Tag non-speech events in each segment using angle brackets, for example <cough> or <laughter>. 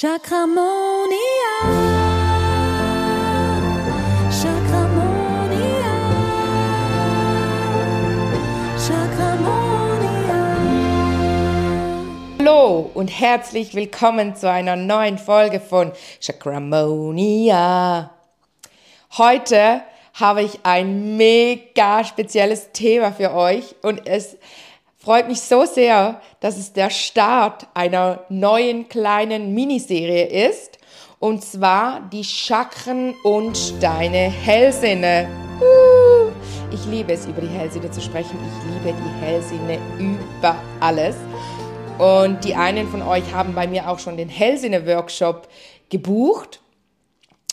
Chakramonia. Chakramonia. Chakramonia. Hallo und herzlich willkommen zu einer neuen Folge von Chakramonia. Heute habe ich ein mega spezielles Thema für euch und es freut mich so sehr, dass es der Start einer neuen kleinen Miniserie ist. Und zwar die Chakren und deine Hellsinne. Uh, ich liebe es, über die Hellsinne zu sprechen. Ich liebe die Hellsinne über alles. Und die einen von euch haben bei mir auch schon den Hellsinne-Workshop gebucht.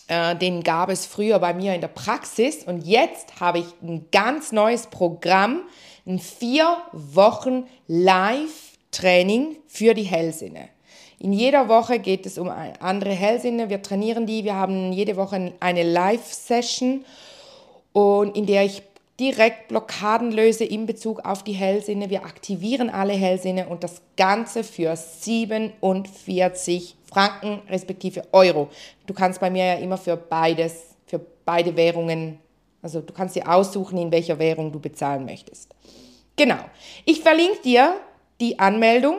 Äh, den gab es früher bei mir in der Praxis. Und jetzt habe ich ein ganz neues Programm ein vier Wochen Live-Training für die Hellsinne. In jeder Woche geht es um andere Hellsinne. Wir trainieren die. Wir haben jede Woche eine Live-Session, in der ich direkt Blockaden löse in Bezug auf die Hellsinne. Wir aktivieren alle Hellsinne und das Ganze für 47 Franken respektive Euro. Du kannst bei mir ja immer für beides, für beide Währungen also du kannst dir aussuchen, in welcher Währung du bezahlen möchtest. Genau. Ich verlinke dir die Anmeldung,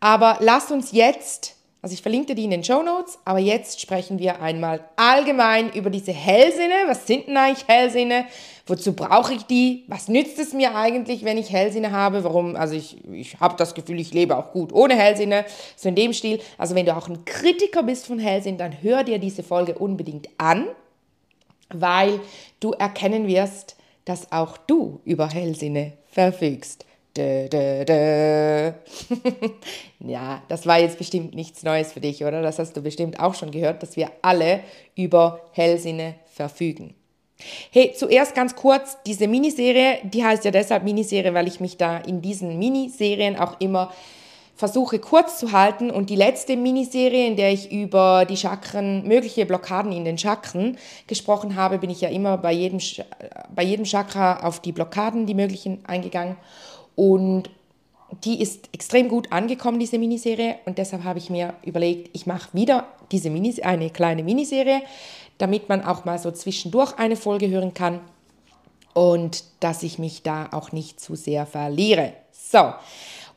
aber lass uns jetzt, also ich verlinke dir die in den Show Notes, aber jetzt sprechen wir einmal allgemein über diese Hellsinne. Was sind denn eigentlich Hellsinne? Wozu brauche ich die? Was nützt es mir eigentlich, wenn ich Hellsinne habe? Warum? Also ich, ich habe das Gefühl, ich lebe auch gut ohne Hellsinne. So in dem Stil. Also wenn du auch ein Kritiker bist von Hellsinn, dann hör dir diese Folge unbedingt an weil du erkennen wirst, dass auch du über Hellsinne verfügst. Dö, dö, dö. <laughs> ja, das war jetzt bestimmt nichts Neues für dich, oder? Das hast du bestimmt auch schon gehört, dass wir alle über Hellsinne verfügen. Hey, zuerst ganz kurz, diese Miniserie, die heißt ja deshalb Miniserie, weil ich mich da in diesen Miniserien auch immer versuche kurz zu halten und die letzte Miniserie, in der ich über die Chakren, mögliche Blockaden in den Chakren gesprochen habe, bin ich ja immer bei jedem, bei jedem Chakra auf die Blockaden, die möglichen, eingegangen. Und die ist extrem gut angekommen, diese Miniserie. Und deshalb habe ich mir überlegt, ich mache wieder diese Minis eine kleine Miniserie, damit man auch mal so zwischendurch eine Folge hören kann und dass ich mich da auch nicht zu sehr verliere. So,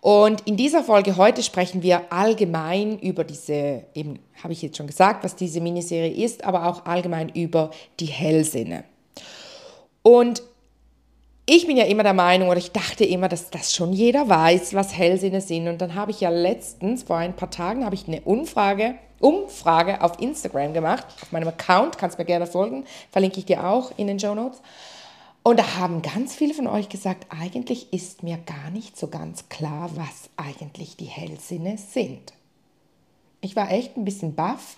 und in dieser Folge heute sprechen wir allgemein über diese, eben habe ich jetzt schon gesagt, was diese Miniserie ist, aber auch allgemein über die Hellsinne. Und ich bin ja immer der Meinung, oder ich dachte immer, dass das schon jeder weiß, was Hellsinne sind. Und dann habe ich ja letztens, vor ein paar Tagen, habe ich eine Umfrage, Umfrage auf Instagram gemacht, auf meinem Account, kannst mir gerne folgen, verlinke ich dir auch in den Show Notes. Und da haben ganz viele von euch gesagt, eigentlich ist mir gar nicht so ganz klar, was eigentlich die Hellsinne sind. Ich war echt ein bisschen baff.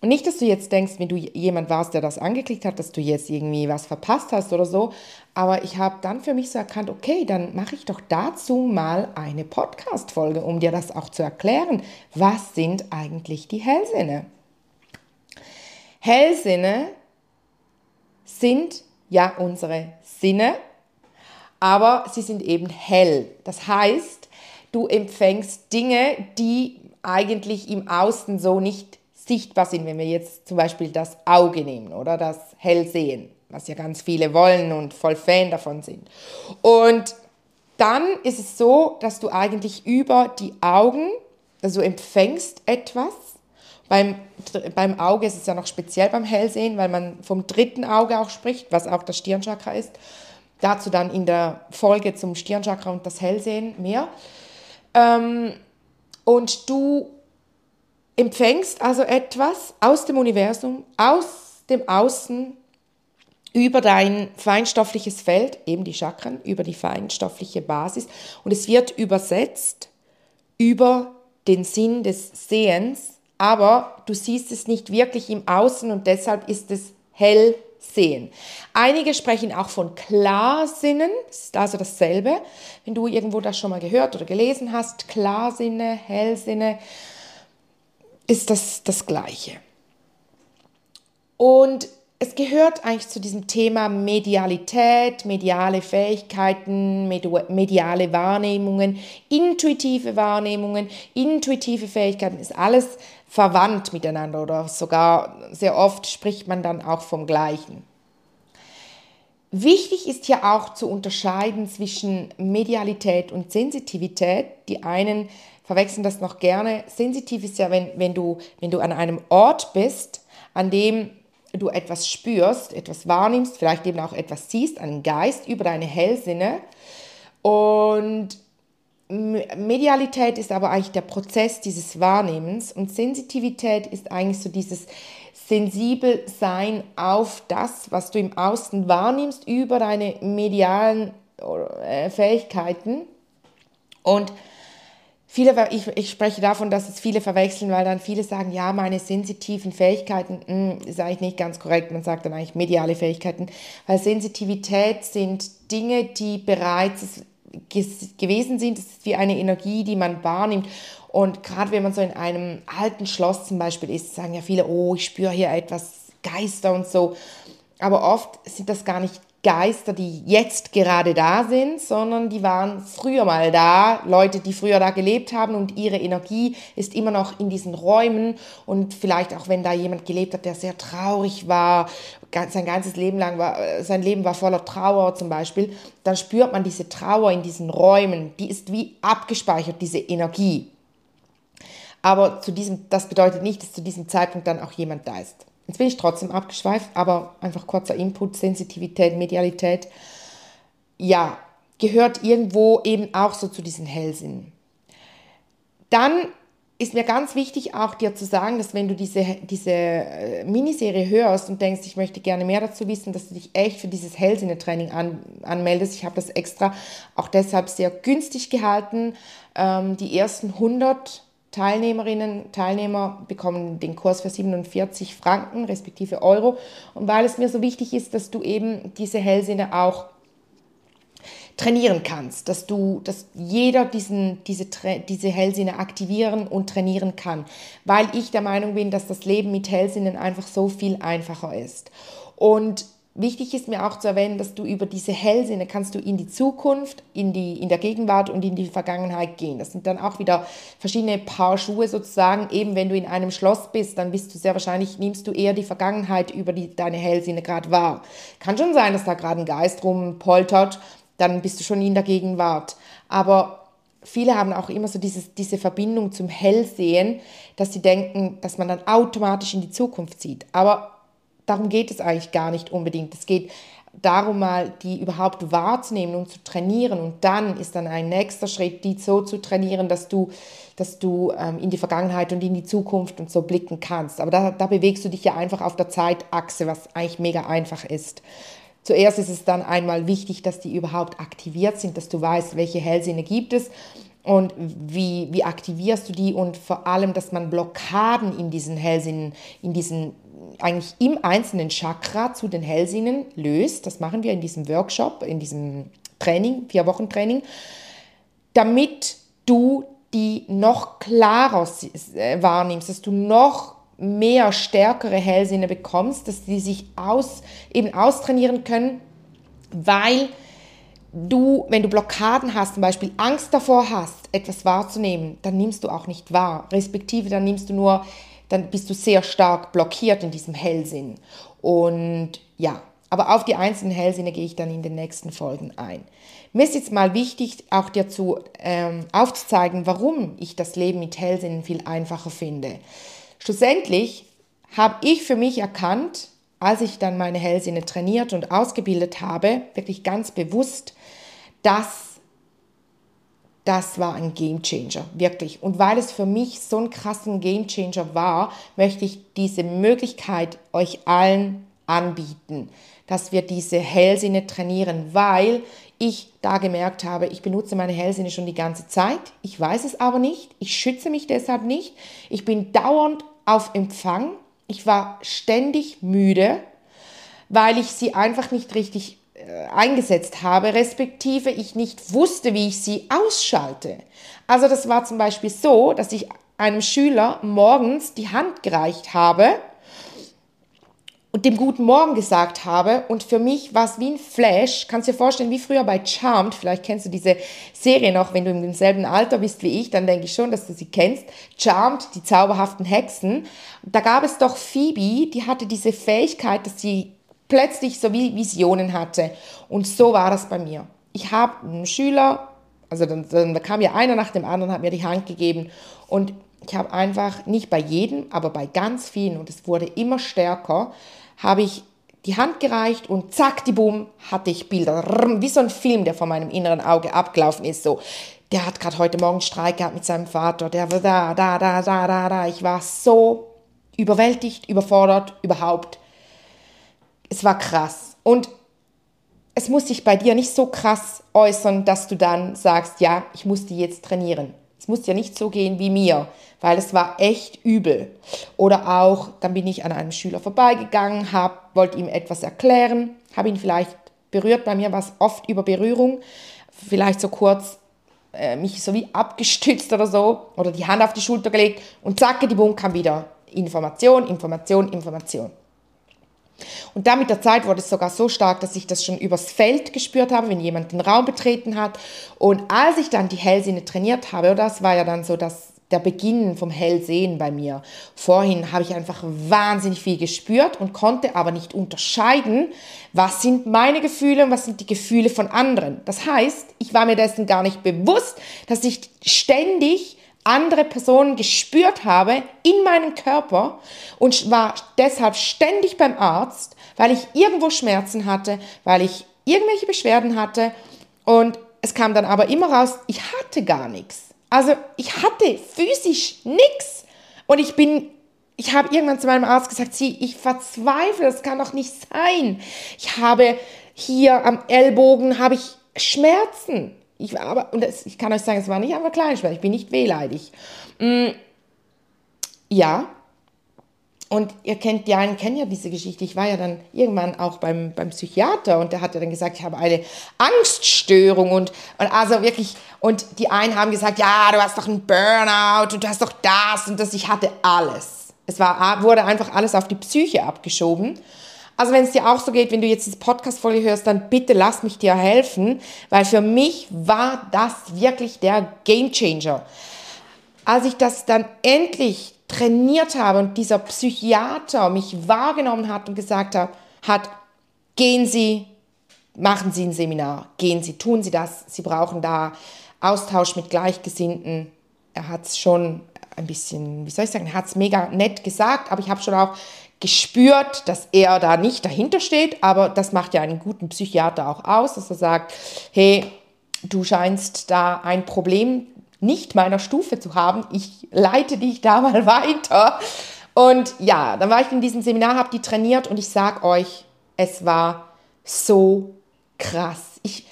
Und nicht, dass du jetzt denkst, wenn du jemand warst, der das angeklickt hat, dass du jetzt irgendwie was verpasst hast oder so. Aber ich habe dann für mich so erkannt, okay, dann mache ich doch dazu mal eine Podcast-Folge, um dir das auch zu erklären. Was sind eigentlich die Hellsinne? Hellsinne sind ja unsere Sinne, aber sie sind eben hell. Das heißt, du empfängst Dinge, die eigentlich im Außen so nicht sichtbar sind, wenn wir jetzt zum Beispiel das Auge nehmen oder das Hellsehen, was ja ganz viele wollen und voll Fan davon sind. Und dann ist es so, dass du eigentlich über die Augen, also empfängst etwas beim, beim Auge ist es ja noch speziell beim Hellsehen, weil man vom dritten Auge auch spricht, was auch das Stirnchakra ist. Dazu dann in der Folge zum Stirnchakra und das Hellsehen mehr. Ähm, und du empfängst also etwas aus dem Universum, aus dem Außen, über dein feinstoffliches Feld, eben die Chakren, über die feinstoffliche Basis. Und es wird übersetzt über den Sinn des Sehens aber du siehst es nicht wirklich im Außen und deshalb ist es hell sehen. Einige sprechen auch von Klarsinnen, das ist also dasselbe. Wenn du irgendwo das schon mal gehört oder gelesen hast, Klarsinne, Hellsinne, ist das das Gleiche. Und es gehört eigentlich zu diesem Thema Medialität, mediale Fähigkeiten, mediale Wahrnehmungen, intuitive Wahrnehmungen, intuitive Fähigkeiten, ist alles verwandt miteinander oder sogar sehr oft spricht man dann auch vom Gleichen. Wichtig ist hier auch zu unterscheiden zwischen Medialität und Sensitivität. Die einen verwechseln das noch gerne. Sensitiv ist ja, wenn, wenn, du, wenn du an einem Ort bist, an dem du etwas spürst, etwas wahrnimmst, vielleicht eben auch etwas siehst, einen Geist über deine Hellsinne. Und Medialität ist aber eigentlich der Prozess dieses Wahrnehmens und Sensitivität ist eigentlich so dieses sensibel sein auf das, was du im Außen wahrnimmst, über deine medialen äh, Fähigkeiten. Und viele, ich, ich spreche davon, dass es viele verwechseln, weil dann viele sagen, ja, meine sensitiven Fähigkeiten, mh, hm, ist eigentlich nicht ganz korrekt. Man sagt dann eigentlich mediale Fähigkeiten, weil Sensitivität sind Dinge, die bereits gewesen sind. Es ist wie eine Energie, die man wahrnimmt. Und gerade wenn man so in einem alten Schloss zum Beispiel ist, sagen ja viele, oh, ich spüre hier etwas Geister und so. Aber oft sind das gar nicht Geister, die jetzt gerade da sind, sondern die waren früher mal da, Leute, die früher da gelebt haben und ihre Energie ist immer noch in diesen Räumen und vielleicht auch wenn da jemand gelebt hat, der sehr traurig war, sein ganzes Leben lang war, sein Leben war voller Trauer zum Beispiel, dann spürt man diese Trauer in diesen Räumen, die ist wie abgespeichert, diese Energie. Aber zu diesem, das bedeutet nicht, dass zu diesem Zeitpunkt dann auch jemand da ist. Jetzt bin ich trotzdem abgeschweift, aber einfach kurzer Input, Sensitivität, Medialität. Ja, gehört irgendwo eben auch so zu diesen Hellsinn. Dann ist mir ganz wichtig auch dir zu sagen, dass wenn du diese, diese äh, Miniserie hörst und denkst, ich möchte gerne mehr dazu wissen, dass du dich echt für dieses Hellsinne-Training an, anmeldest. Ich habe das extra auch deshalb sehr günstig gehalten. Ähm, die ersten 100 Teilnehmerinnen, Teilnehmer bekommen den Kurs für 47 Franken respektive Euro. Und weil es mir so wichtig ist, dass du eben diese Hellsinne auch trainieren kannst, dass du, dass jeder diesen, diese, diese Hellsinne aktivieren und trainieren kann, weil ich der Meinung bin, dass das Leben mit Hellsinnen einfach so viel einfacher ist. Und Wichtig ist mir auch zu erwähnen, dass du über diese Hellsinne kannst du in die Zukunft, in, die, in der Gegenwart und in die Vergangenheit gehen. Das sind dann auch wieder verschiedene Paar Schuhe sozusagen. Eben wenn du in einem Schloss bist, dann bist du sehr wahrscheinlich, nimmst du eher die Vergangenheit über die, deine Hellsinne gerade wahr. Kann schon sein, dass da gerade ein Geist rumpoltert, dann bist du schon in der Gegenwart. Aber viele haben auch immer so dieses, diese Verbindung zum Hellsehen, dass sie denken, dass man dann automatisch in die Zukunft sieht. Aber darum geht es eigentlich gar nicht unbedingt. Es geht darum, mal die überhaupt wahrzunehmen und zu trainieren. Und dann ist dann ein nächster Schritt, die so zu trainieren, dass du, dass du ähm, in die Vergangenheit und in die Zukunft und so blicken kannst. Aber da, da bewegst du dich ja einfach auf der Zeitachse, was eigentlich mega einfach ist. Zuerst ist es dann einmal wichtig, dass die überhaupt aktiviert sind, dass du weißt, welche Hellsinne gibt es und wie, wie aktivierst du die und vor allem, dass man Blockaden in diesen Hellsinnen, in diesen eigentlich im einzelnen Chakra zu den Hellsinnen löst. Das machen wir in diesem Workshop, in diesem Training, vier Wochen Training, damit du die noch klarer äh, wahrnimmst, dass du noch mehr stärkere Hellsinne bekommst, dass die sich aus, eben austrainieren können, weil du, wenn du Blockaden hast, zum Beispiel Angst davor hast, etwas wahrzunehmen, dann nimmst du auch nicht wahr. Respektive dann nimmst du nur dann bist du sehr stark blockiert in diesem Hellsinn. Und ja, aber auf die einzelnen Hellsinne gehe ich dann in den nächsten Folgen ein. Mir ist jetzt mal wichtig, auch dir zu, ähm, aufzuzeigen, warum ich das Leben mit Hellsinnen viel einfacher finde. Schlussendlich habe ich für mich erkannt, als ich dann meine Hellsinne trainiert und ausgebildet habe, wirklich ganz bewusst, dass das war ein Game Changer, wirklich. Und weil es für mich so ein krassen Game Changer war, möchte ich diese Möglichkeit euch allen anbieten, dass wir diese Hellsinne trainieren, weil ich da gemerkt habe, ich benutze meine Hellsinne schon die ganze Zeit, ich weiß es aber nicht, ich schütze mich deshalb nicht, ich bin dauernd auf Empfang, ich war ständig müde, weil ich sie einfach nicht richtig eingesetzt habe, respektive ich nicht wusste, wie ich sie ausschalte. Also das war zum Beispiel so, dass ich einem Schüler morgens die Hand gereicht habe und dem guten Morgen gesagt habe. Und für mich war es wie ein Flash. Kannst du dir vorstellen, wie früher bei Charmed. Vielleicht kennst du diese Serie noch, wenn du im selben Alter bist wie ich, dann denke ich schon, dass du sie kennst. Charmed, die zauberhaften Hexen. Da gab es doch Phoebe, die hatte diese Fähigkeit, dass sie plötzlich so wie Visionen hatte. Und so war das bei mir. Ich habe einen Schüler, also dann, dann kam ja einer nach dem anderen, hat mir die Hand gegeben. Und ich habe einfach nicht bei jedem, aber bei ganz vielen, und es wurde immer stärker, habe ich die Hand gereicht und zack, die Boom, hatte ich Bilder. Wie so ein Film, der vor meinem inneren Auge abgelaufen ist. So, der hat gerade heute Morgen Streik gehabt mit seinem Vater, der war da, da, da, da, da, da. Ich war so überwältigt, überfordert, überhaupt. Es war krass. Und es muss sich bei dir nicht so krass äußern, dass du dann sagst, ja, ich muss die jetzt trainieren. Es muss ja nicht so gehen wie mir, weil es war echt übel. Oder auch, dann bin ich an einem Schüler vorbeigegangen, hab, wollte ihm etwas erklären, habe ihn vielleicht berührt, bei mir war es oft über Berührung, vielleicht so kurz äh, mich so wie abgestützt oder so, oder die Hand auf die Schulter gelegt und zack, die Bum kam wieder Information, Information, Information. Und dann mit der Zeit wurde es sogar so stark, dass ich das schon übers Feld gespürt habe, wenn jemand den Raum betreten hat. Und als ich dann die Hellsinne trainiert habe, das war ja dann so das, der Beginn vom Hellsehen bei mir. Vorhin habe ich einfach wahnsinnig viel gespürt und konnte aber nicht unterscheiden, was sind meine Gefühle und was sind die Gefühle von anderen. Das heißt, ich war mir dessen gar nicht bewusst, dass ich ständig andere Personen gespürt habe in meinem Körper und war deshalb ständig beim Arzt, weil ich irgendwo Schmerzen hatte, weil ich irgendwelche Beschwerden hatte und es kam dann aber immer raus, ich hatte gar nichts. Also ich hatte physisch nichts und ich bin ich habe irgendwann zu meinem Arzt gesagt, sie, ich verzweifle, das kann doch nicht sein. Ich habe hier am Ellbogen habe ich Schmerzen. Ich aber, und das, ich kann euch sagen, es war nicht einfach Kleinschmerz, ich bin nicht wehleidig. Mm, ja, und ihr kennt, die einen kennen ja diese Geschichte. Ich war ja dann irgendwann auch beim, beim Psychiater und der hat ja dann gesagt, ich habe eine Angststörung und, und also wirklich, und die einen haben gesagt, ja, du hast doch einen Burnout und du hast doch das und das. Ich hatte alles. Es war, wurde einfach alles auf die Psyche abgeschoben. Also wenn es dir auch so geht, wenn du jetzt diese Podcast-Folge hörst, dann bitte lass mich dir helfen, weil für mich war das wirklich der Gamechanger. Als ich das dann endlich trainiert habe und dieser Psychiater mich wahrgenommen hat und gesagt hat, hat gehen Sie, machen Sie ein Seminar, gehen Sie, tun Sie das, Sie brauchen da Austausch mit Gleichgesinnten. Er hat es schon ein bisschen, wie soll ich sagen, hat es mega nett gesagt, aber ich habe schon auch gespürt, dass er da nicht dahinter steht, aber das macht ja einen guten Psychiater auch aus, dass er sagt, hey, du scheinst da ein Problem nicht meiner Stufe zu haben, ich leite dich da mal <laughs> weiter. Und ja, dann war ich in diesem Seminar, habe die trainiert und ich sag euch, es war so krass. Ich,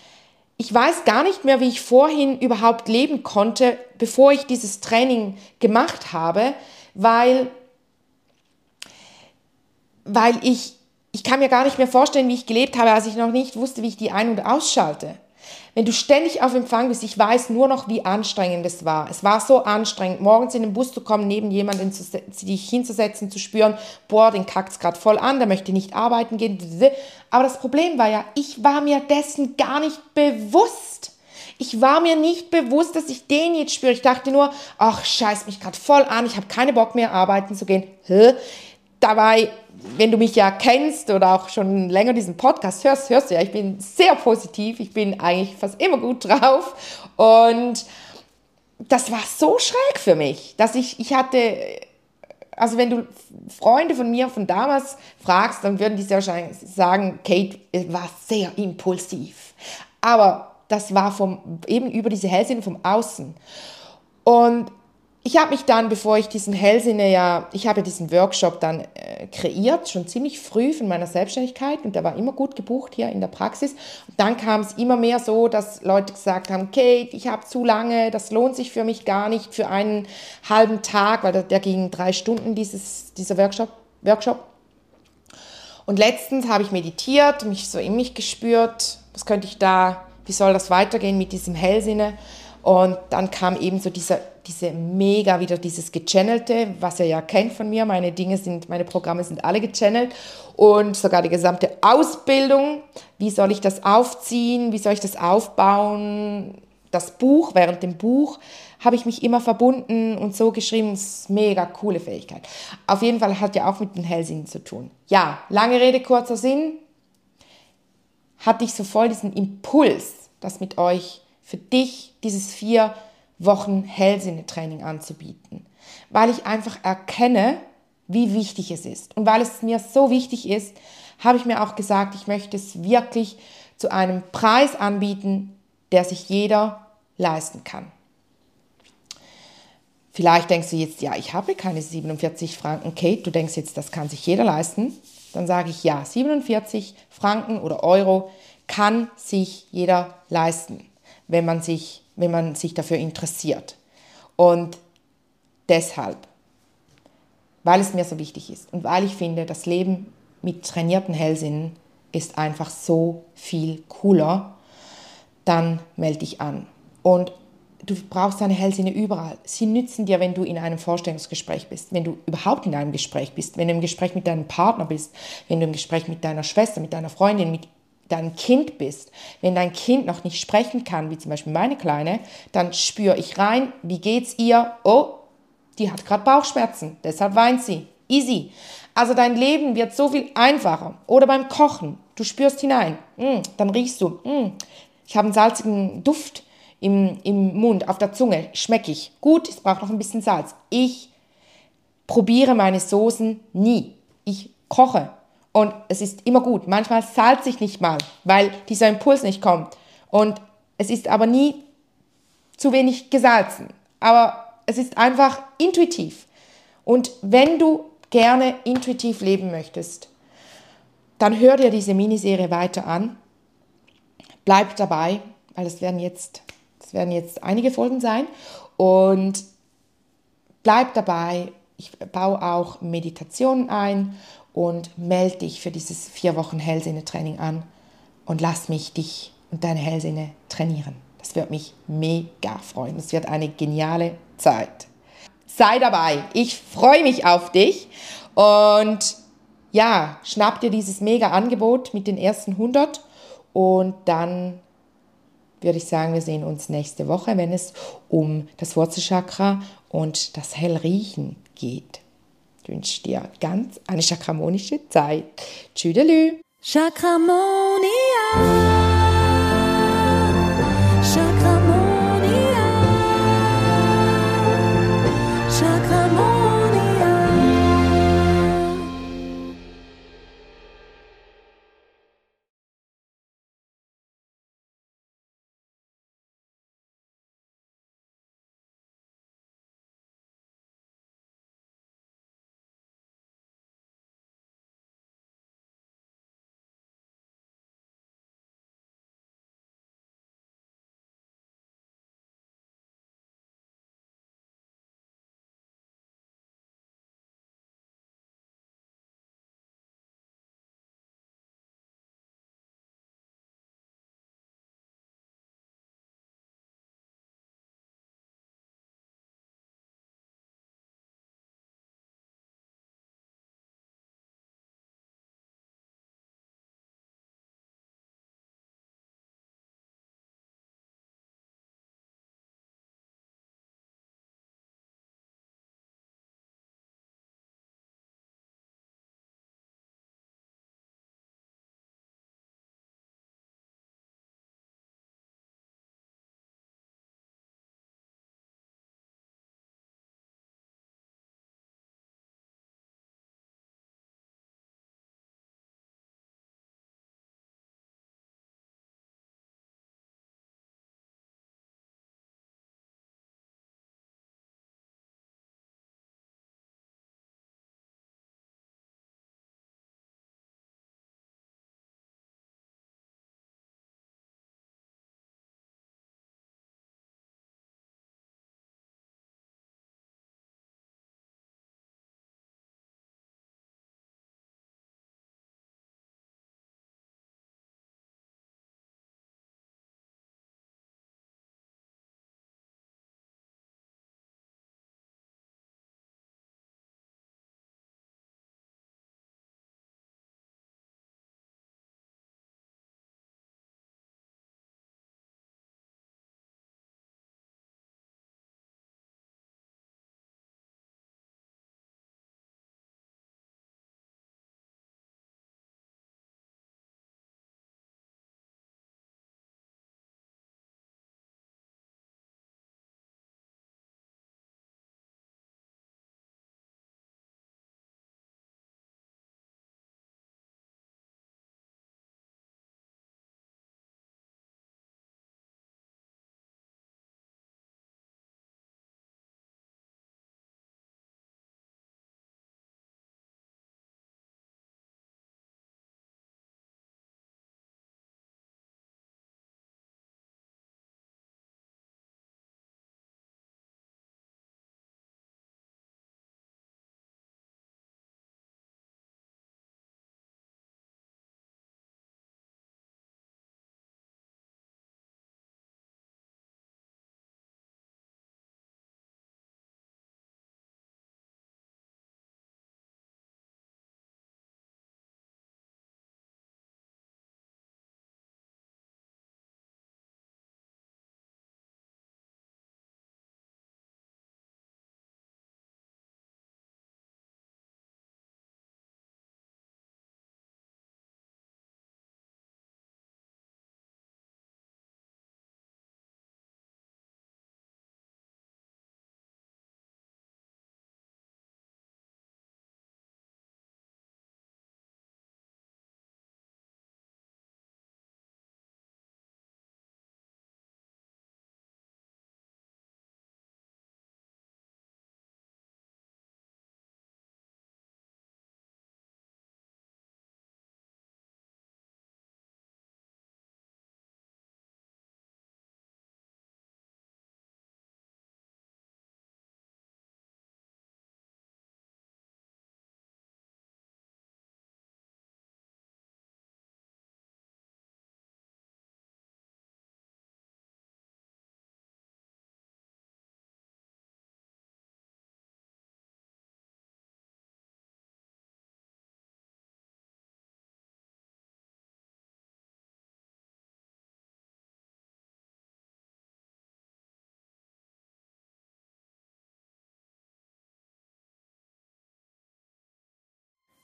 ich weiß gar nicht mehr, wie ich vorhin überhaupt leben konnte, bevor ich dieses Training gemacht habe, weil weil ich, ich kann mir gar nicht mehr vorstellen, wie ich gelebt habe, als ich noch nicht wusste, wie ich die ein- und ausschalte. Wenn du ständig auf Empfang bist, ich weiß nur noch, wie anstrengend es war. Es war so anstrengend, morgens in den Bus zu kommen, neben jemanden zu, dich hinzusetzen, zu spüren, boah, den kackt's gerade voll an, der möchte nicht arbeiten gehen. Aber das Problem war ja, ich war mir dessen gar nicht bewusst. Ich war mir nicht bewusst, dass ich den jetzt spüre. Ich dachte nur, ach, scheiß mich gerade voll an, ich habe keine Bock mehr arbeiten zu gehen. Dabei wenn du mich ja kennst oder auch schon länger diesen Podcast hörst, hörst du ja, ich bin sehr positiv, ich bin eigentlich fast immer gut <laughs> drauf und das war so schräg für mich, dass ich, ich hatte, also wenn du Freunde von mir von damals fragst, dann würden die sehr wahrscheinlich sagen, Kate war sehr impulsiv. Aber das war vom, eben über diese Hellsinne vom Außen. Und ich habe mich dann, bevor ich diesen Hellsinne ja, ich habe ja diesen Workshop dann äh, kreiert, schon ziemlich früh von meiner Selbstständigkeit und der war immer gut gebucht hier in der Praxis. Und dann kam es immer mehr so, dass Leute gesagt haben, Kate, ich habe zu lange, das lohnt sich für mich gar nicht für einen halben Tag, weil der, der ging drei Stunden, dieses, dieser Workshop. Workshop. Und letztens habe ich meditiert, mich so in mich gespürt, was könnte ich da, wie soll das weitergehen mit diesem Hellsinne? Und dann kam eben so dieser diese mega wieder dieses gechannelte, was ihr ja kennt von mir. Meine Dinge sind, meine Programme sind alle gechannelt und sogar die gesamte Ausbildung. Wie soll ich das aufziehen? Wie soll ich das aufbauen? Das Buch, während dem Buch habe ich mich immer verbunden und so geschrieben. Das ist mega coole Fähigkeit. Auf jeden Fall hat ja auch mit den Hellsinnen zu tun. Ja, lange Rede, kurzer Sinn. Hatte ich so voll diesen Impuls, das mit euch für dich dieses vier Wochen Hellsinne-Training anzubieten, weil ich einfach erkenne, wie wichtig es ist. Und weil es mir so wichtig ist, habe ich mir auch gesagt, ich möchte es wirklich zu einem Preis anbieten, der sich jeder leisten kann. Vielleicht denkst du jetzt, ja, ich habe keine 47 Franken, Kate, du denkst jetzt, das kann sich jeder leisten. Dann sage ich, ja, 47 Franken oder Euro kann sich jeder leisten, wenn man sich wenn man sich dafür interessiert. Und deshalb, weil es mir so wichtig ist und weil ich finde, das Leben mit trainierten Hellsinnen ist einfach so viel cooler, dann melde dich an. Und du brauchst deine Hellsinne überall. Sie nützen dir, wenn du in einem Vorstellungsgespräch bist, wenn du überhaupt in einem Gespräch bist, wenn du im Gespräch mit deinem Partner bist, wenn du im Gespräch mit deiner Schwester, mit deiner Freundin, mit dein Kind bist, wenn dein Kind noch nicht sprechen kann, wie zum Beispiel meine Kleine, dann spüre ich rein, wie geht's ihr? Oh, die hat gerade Bauchschmerzen, deshalb weint sie. Easy. Also dein Leben wird so viel einfacher. Oder beim Kochen, du spürst hinein, mm, dann riechst du, mm, ich habe einen salzigen Duft im, im Mund, auf der Zunge, schmecke ich. Gut, es braucht noch ein bisschen Salz. Ich probiere meine Soßen nie. Ich koche und es ist immer gut. Manchmal salze ich nicht mal, weil dieser Impuls nicht kommt. Und es ist aber nie zu wenig gesalzen. Aber es ist einfach intuitiv. Und wenn du gerne intuitiv leben möchtest, dann hör dir diese Miniserie weiter an. Bleib dabei, weil es werden jetzt, es werden jetzt einige Folgen sein. Und bleib dabei. Ich baue auch Meditationen ein und melde dich für dieses vier Wochen Hellsinne-Training an und lass mich dich und deine Hellsinne trainieren. Das wird mich mega freuen. Es wird eine geniale Zeit. Sei dabei. Ich freue mich auf dich und ja, schnapp dir dieses mega Angebot mit den ersten 100 und dann würde ich sagen, wir sehen uns nächste Woche, wenn es um das Wurzelchakra und das Hellriechen geht. Ich wünsche dir ganz eine chakramonische Zeit. Tschüdelü. Chakramonia.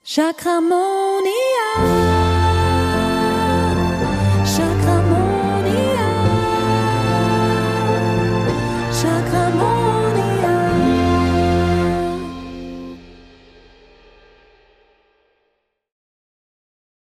Chakramonia.